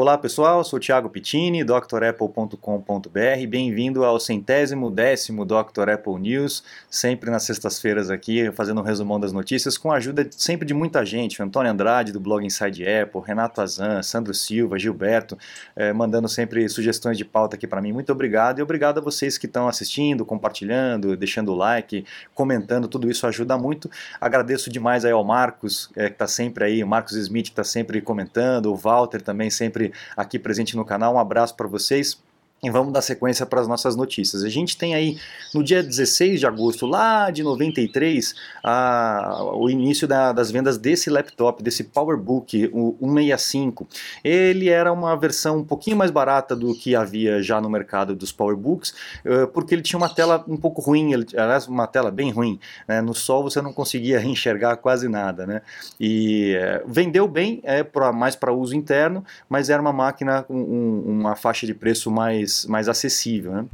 Olá pessoal, sou Thiago Pittini, drapple.com.br. Bem-vindo ao centésimo décimo Dr. Apple News, sempre nas sextas-feiras aqui, fazendo um resumão das notícias, com a ajuda sempre de muita gente, Antônio Andrade do blog Inside Apple, Renato Azan, Sandro Silva, Gilberto, eh, mandando sempre sugestões de pauta aqui para mim. Muito obrigado e obrigado a vocês que estão assistindo, compartilhando, deixando o like, comentando, tudo isso ajuda muito. Agradeço demais aí ao Marcos, eh, que está sempre aí, o Marcos Smith que está sempre comentando, o Walter também sempre aqui presente no canal. Um abraço para vocês. E vamos dar sequência para as nossas notícias. A gente tem aí, no dia 16 de agosto, lá de 93, a, o início da, das vendas desse laptop, desse PowerBook, o 165. Ele era uma versão um pouquinho mais barata do que havia já no mercado dos PowerBooks, uh, porque ele tinha uma tela um pouco ruim, ele, aliás, uma tela bem ruim. Né? No sol você não conseguia enxergar quase nada. Né? E uh, vendeu bem, é, pra, mais para uso interno, mas era uma máquina com um, uma faixa de preço mais mais, acessível. Né?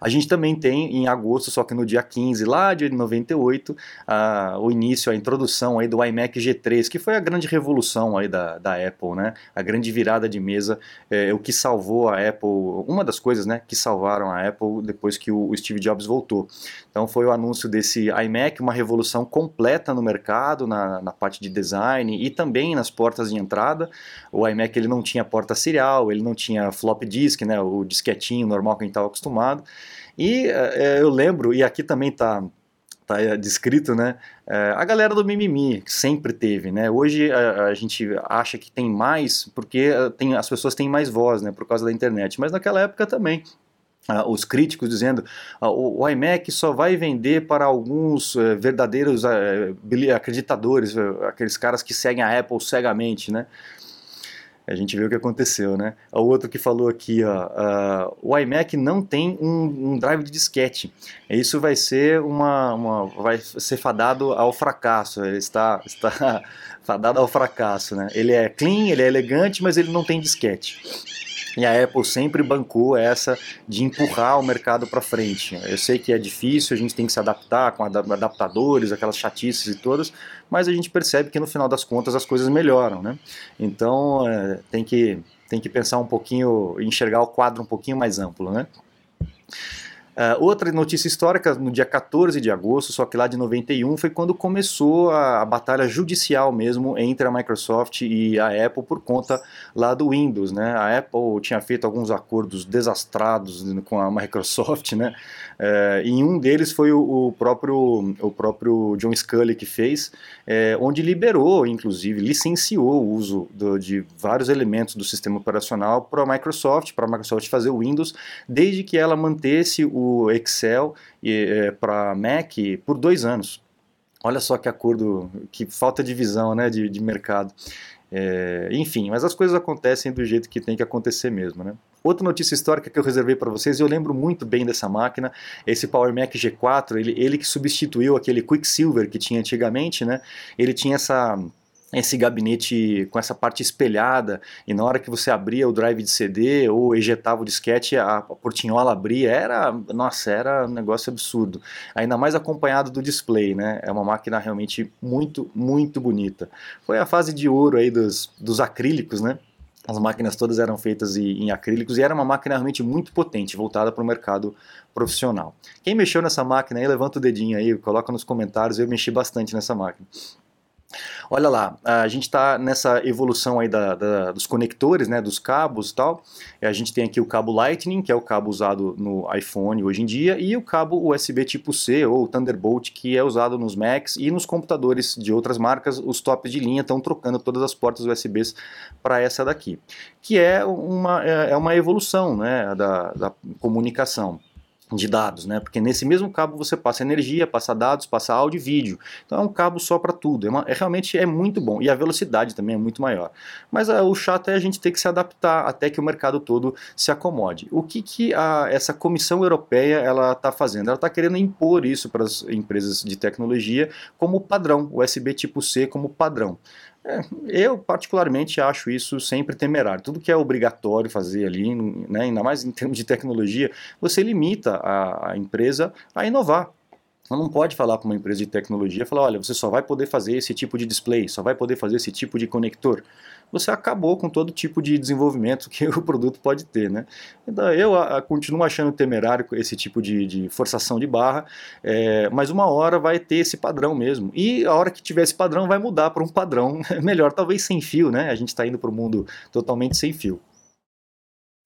A gente também tem em agosto, só que no dia 15 lá de 98, uh, o início, a introdução aí do iMac G3, que foi a grande revolução aí da, da Apple, né? A grande virada de mesa, é, o que salvou a Apple, uma das coisas, né, que salvaram a Apple depois que o, o Steve Jobs voltou. Então foi o anúncio desse iMac, uma revolução completa no mercado, na, na parte de design e também nas portas de entrada. O iMac ele não tinha porta serial, ele não tinha flop disk, né, o disquetinho normal que a gente estava acostumado. E é, eu lembro, e aqui também está tá descrito, né? É, a galera do mimimi que sempre teve, né? Hoje a, a, gente acha que tem mais porque tem, as pessoas têm mais voz, né? Por causa da internet, mas naquela época também. Uh, os críticos dizendo uh, o, iMac só vai vender para alguns verdadeiros acreditadores, aqueles caras que seguem a Apple cegamente, né? A gente vê o que aconteceu, né? O outro que falou aqui, ó, uh, o iMac não tem um, um, drive de disquete. Isso vai ser uma, uma, vai ser fadado ao fracasso. Ele está, está fadado ao fracasso, né? Ele é clean, ele é elegante, mas ele não tem disquete. E a Apple sempre bancou essa de empurrar o mercado para frente. Eu sei que é difícil, a gente tem que se adaptar com adaptadores, aquelas chatices e todas, mas a gente percebe que no final das contas as coisas melhoram, né? Então é, tem, que, tem que pensar um pouquinho, enxergar o quadro um pouquinho mais amplo, né? Uh, outra notícia histórica, no dia 14 de agosto, só que lá de 91, foi quando começou a, a, batalha judicial mesmo entre a Microsoft e a Apple por conta lá do Windows, né? A Apple tinha feito alguns acordos desastrados com a Microsoft, né? Uh, e um deles foi o, o, próprio, o próprio John Scully que fez, é, onde liberou, inclusive, licenciou o uso do, de vários elementos do sistema operacional para a Microsoft, para a Microsoft fazer o Windows, desde que ela mantesse o Excel é, para Mac por dois anos. Olha só que acordo, que falta de visão né, de, de mercado. É, enfim, mas as coisas acontecem do jeito que tem que acontecer mesmo, né? Outra notícia histórica que eu reservei para vocês, eu lembro muito bem dessa máquina, esse Power Mac G4, ele, ele que substituiu aquele Quicksilver que tinha antigamente, né? Ele tinha essa esse gabinete com essa parte espelhada e na hora que você abria o drive de CD ou ejetava o disquete a portinhola abria era nossa era um negócio absurdo ainda mais acompanhado do display né é uma máquina realmente muito muito bonita foi a fase de ouro aí dos, dos acrílicos né as máquinas todas eram feitas em acrílicos e era uma máquina realmente muito potente, voltada para o mercado profissional. Quem mexeu nessa máquina aí, levanta o dedinho aí, coloca nos comentários, eu mexi bastante nessa máquina. Olha lá, a gente está nessa evolução aí da, da, dos conectores, né, dos cabos e tal. A gente tem aqui o cabo Lightning, que é o cabo usado no iPhone hoje em dia, e o cabo USB tipo C ou Thunderbolt, que é usado nos Macs e nos computadores de outras marcas. Os tops de linha estão trocando todas as portas USBs para essa daqui, que é uma, é, é uma evolução né, da, da comunicação de dados, né? Porque nesse mesmo cabo você passa energia, passa dados, passa áudio e vídeo. Então é um cabo só para tudo. É, uma, é, realmente é muito bom e a velocidade também é muito maior. Mas a, o chato é a gente ter que se adaptar até que o mercado todo se acomode. O que, que a, essa Comissão Europeia ela está fazendo? Ela está querendo impor isso para as empresas de tecnologia como padrão, USB tipo C como padrão. É, eu, particularmente, acho isso sempre temerário. Tudo que é obrigatório fazer ali, né, ainda mais em termos de tecnologia, você limita a, a empresa a inovar. Você não pode falar para uma empresa de tecnologia, falar, olha, você só vai poder fazer esse tipo de display, só vai poder fazer esse tipo de conector. você acabou com todo tipo de desenvolvimento que o produto pode ter. Né? Então, eu a, a, continuo achando temerário esse tipo de, de forçação de barra, é, mas uma hora vai ter esse padrão mesmo. E a hora que tiver esse padrão, vai mudar para um padrão melhor, talvez sem fio, né? A gente está indo para o mundo totalmente sem fio.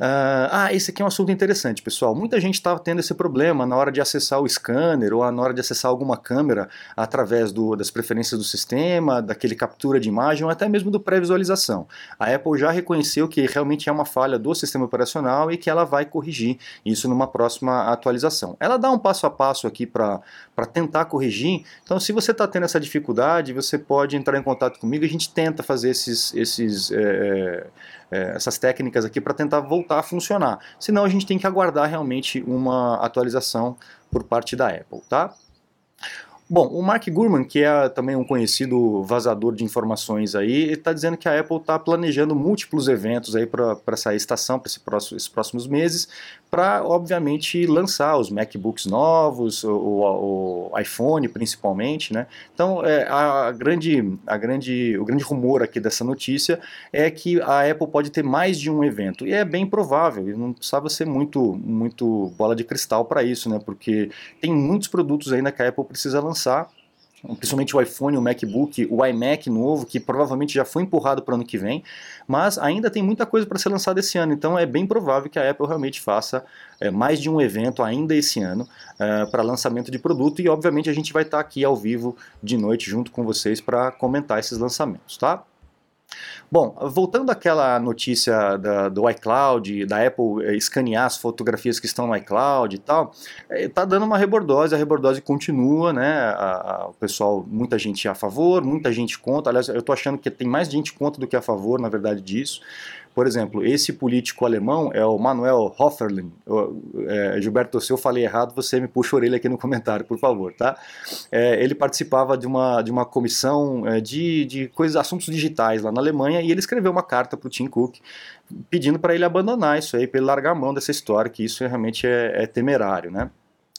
Uh, ah, esse aqui é um assunto interessante, pessoal. Muita gente estava tendo esse problema na hora de acessar o scanner ou na hora de acessar alguma câmera através do, das preferências do sistema, daquele captura de imagem ou até mesmo do pré-visualização. A Apple já reconheceu que realmente é uma falha do sistema operacional e que ela vai corrigir isso numa próxima atualização. Ela dá um passo a passo aqui para tentar corrigir. Então, se você está tendo essa dificuldade, você pode entrar em contato comigo. A gente tenta fazer esses, esses é, é, essas técnicas aqui para tentar voltar a funcionar. Senão a gente tem que aguardar realmente uma atualização por parte da Apple, tá? Bom, o Mark Gurman, que é também um conhecido vazador de informações aí, está dizendo que a Apple está planejando múltiplos eventos aí para essa estação, para esse esses próximos meses, para obviamente lançar os MacBooks novos, o, o, o iPhone principalmente, né? Então, é, a grande, a grande, o grande rumor aqui dessa notícia é que a Apple pode ter mais de um evento e é bem provável. E não precisava ser muito, muito bola de cristal para isso, né? Porque tem muitos produtos ainda que a Apple precisa lançar lançar, principalmente o iPhone, o MacBook, o iMac novo, que provavelmente já foi empurrado para o ano que vem, mas ainda tem muita coisa para ser lançada esse ano, então é bem provável que a Apple realmente faça é, mais de um evento ainda esse ano é, para lançamento de produto e obviamente a gente vai estar tá aqui ao vivo de noite junto com vocês para comentar esses lançamentos, tá? Bom, voltando àquela notícia da, do iCloud, da Apple eh, escanear as fotografias que estão no iCloud e tal, está eh, dando uma rebordose, a rebordose continua, né? A, a, o pessoal, muita gente a favor, muita gente contra. Aliás, eu estou achando que tem mais gente contra do que a favor, na verdade, disso. Por exemplo, esse político alemão é o Manuel Hofferlin. É, Gilberto, se eu falei errado, você me puxa a orelha aqui no comentário, por favor, tá? É, ele participava de uma, de uma comissão é, de, de coisas, assuntos digitais lá na Alemanha e ele escreveu uma carta para o Tim Cook pedindo para ele abandonar isso aí, para ele largar a mão dessa história, que isso realmente é, é temerário, né?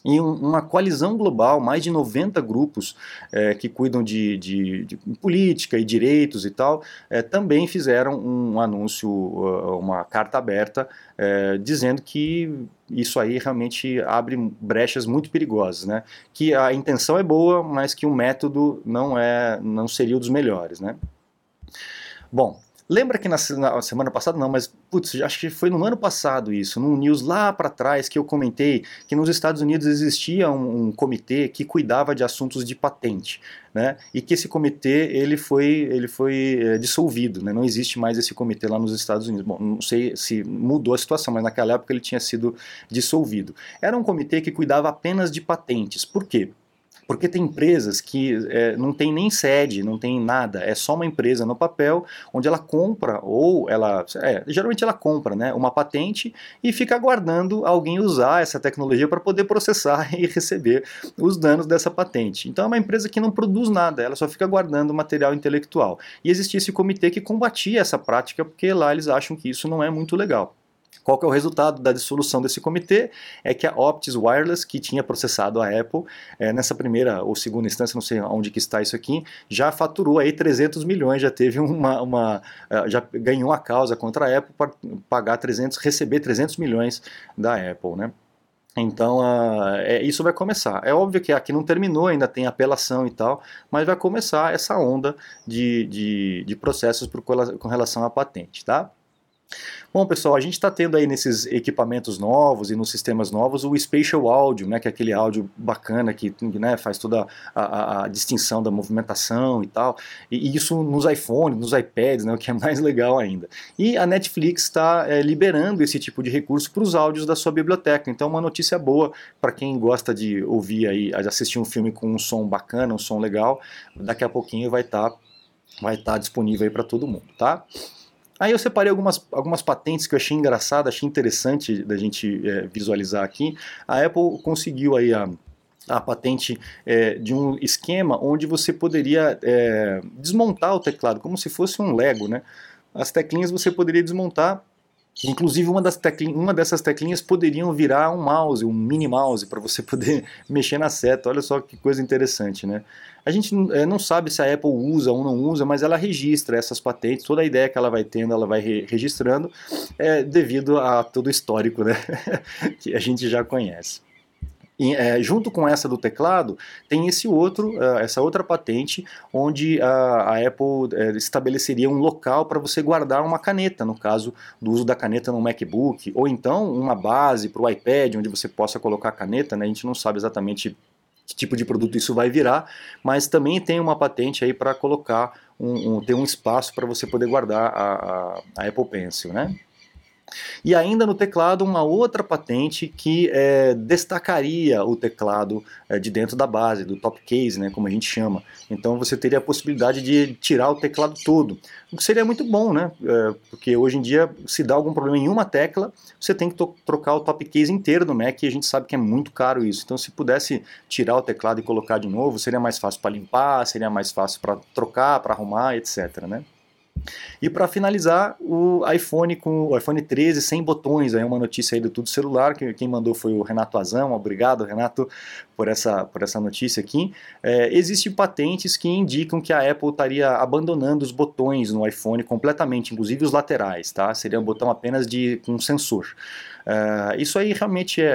E uma coalizão global, mais de 90 grupos é, que cuidam de, de, de, política e direitos e tal, é, também fizeram um anúncio, uh, uma carta aberta, é, dizendo que isso aí realmente abre brechas muito perigosas, né? Que a intenção é boa, mas que o método não é, não seria dos melhores, né? Bom, Lembra que na, na, semana passada, não, mas putz, acho que foi no ano passado isso, num news lá para trás que eu comentei que nos Estados Unidos existia um, um, comitê que cuidava de assuntos de patente, né? E que esse comitê ele foi ele foi é, dissolvido, né? Não existe mais esse comitê lá nos Estados Unidos. Bom, não sei se mudou a situação, mas naquela época ele tinha sido dissolvido. Era um comitê que cuidava apenas de patentes. Por quê? Porque tem empresas que é, não tem nem sede, não tem nada, é só uma empresa no papel, onde ela compra, ou ela, é, geralmente ela compra né, uma patente e fica aguardando alguém usar essa tecnologia para poder processar e receber os danos dessa patente. Então é uma empresa que não produz nada, ela só fica guardando material intelectual. E existia esse comitê que combatia essa prática, porque lá eles acham que isso não é muito legal. Qual que é o resultado da dissolução desse comitê? É que a Optis Wireless, que tinha processado a Apple, é, nessa primeira ou segunda instância, não sei onde que está isso aqui, já faturou aí 300 milhões, já teve uma, uma é, já ganhou a causa contra a Apple para pagar 300, receber 300 milhões da Apple, né? Então, uh, é, isso vai começar. É óbvio que aqui não terminou, ainda tem apelação e tal, mas vai começar essa onda de, de, de processos por, com relação à patente, tá? Bom, pessoal, a gente está tendo aí nesses equipamentos novos e nos sistemas novos o Spatial Audio, né, que é aquele áudio bacana que né, faz toda a, a, a, distinção da movimentação e tal. E, e, isso nos iPhones, nos iPads, né, o que é mais legal ainda. E a Netflix está é, liberando esse tipo de recurso para os áudios da sua biblioteca. Então, uma notícia boa para quem gosta de ouvir aí, assistir um filme com um som bacana, um som legal. Daqui a pouquinho vai estar tá, vai tá disponível aí para todo mundo, tá? Aí eu separei algumas, algumas patentes que eu achei engraçado, achei interessante da gente é, visualizar aqui. A Apple conseguiu aí a, a patente é, de um esquema onde você poderia é, desmontar o teclado, como se fosse um Lego, né? As teclinhas você poderia desmontar Inclusive, uma, das uma dessas teclinhas poderiam virar um mouse, um mini mouse, para você poder mexer na seta. Olha só que coisa interessante, né? A gente é, não sabe se a Apple usa ou não usa, mas ela registra essas patentes, toda a ideia que ela vai tendo, ela vai re registrando, é, devido a todo o histórico né? que a gente já conhece. E, é, junto com essa do teclado, tem esse outro, uh, essa outra patente, onde a, a Apple uh, estabeleceria um local para você guardar uma caneta, no caso do uso da caneta no MacBook, ou então uma base para o iPad, onde você possa colocar a caneta, né? a gente não sabe exatamente que tipo de produto isso vai virar, mas também tem uma patente aí para colocar um, um, ter um espaço para você poder guardar a, a, a Apple Pencil, né? E ainda no teclado, uma outra patente que é, destacaria o teclado é, de dentro da base, do top case, né, como a gente chama. Então você teria a possibilidade de tirar o teclado todo, o que seria muito bom, né? É, porque hoje em dia, se dá algum problema em uma tecla, você tem que trocar o top case inteiro do Mac e a gente sabe que é muito caro isso. Então, se pudesse tirar o teclado e colocar de novo, seria mais fácil para limpar, seria mais fácil para trocar, para arrumar, etc. Né? E para finalizar, o iPhone com o iPhone 13 sem botões, aí uma notícia aí do Tudo Celular, que quem mandou foi o Renato Azão, obrigado Renato por essa, por essa notícia aqui. É, existem patentes que indicam que a Apple estaria abandonando os botões no iPhone completamente, inclusive os laterais, tá? Seria um botão apenas de com sensor. Uh, isso aí realmente é, é,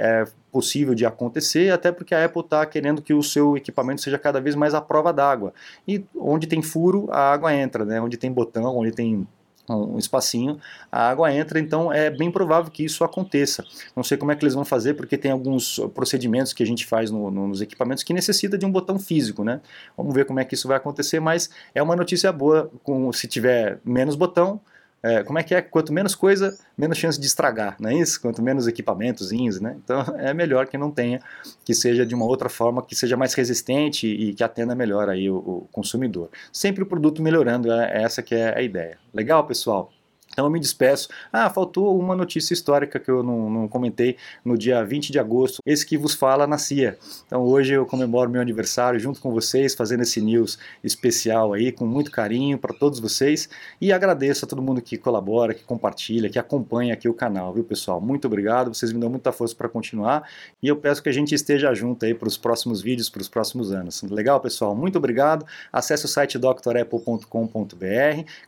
é, possível de acontecer, até porque a Apple está querendo que o seu equipamento seja cada vez mais à prova d'água. E onde tem furo, a água entra, né? onde tem botão, onde tem um espacinho, a água entra, então é bem provável que isso aconteça. Não sei como é que eles vão fazer, porque tem alguns procedimentos que a gente faz no, no, nos equipamentos que necessita de um botão físico, né? Vamos ver como é que isso vai acontecer, mas é uma notícia boa, com, se tiver menos botão, é, como é que é? Quanto menos coisa, menos chance de estragar, não é isso? Quanto menos equipamentos, né? Então é melhor que não tenha, que seja de uma outra forma, que seja mais resistente e que atenda melhor aí o, o consumidor. Sempre o produto melhorando, é essa que é a ideia. Legal, pessoal? Então eu me despeço. Ah, faltou uma notícia histórica que eu não, não, comentei no dia 20 de agosto. Esse que vos fala nascia. Então hoje eu comemoro meu aniversário junto com vocês, fazendo esse news especial aí, com muito carinho para todos vocês. E agradeço a todo mundo que colabora, que compartilha, que acompanha aqui o canal, viu pessoal? Muito obrigado, vocês me dão muita força para continuar. E eu peço que a gente esteja junto aí para os próximos vídeos, para os próximos anos. Legal, pessoal? Muito obrigado. Acesse o site drapple.com.br,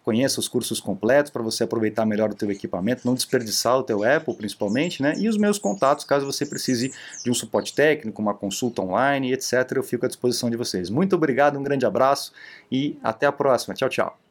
conheça os cursos completos para você aproveitar aproveitar melhor o teu equipamento, não desperdiçar o teu Apple principalmente, né? E os meus contatos, caso você precise de um suporte técnico, uma consulta online, etc, eu fico à disposição de vocês. Muito obrigado, um grande abraço e até a próxima. Tchau, tchau.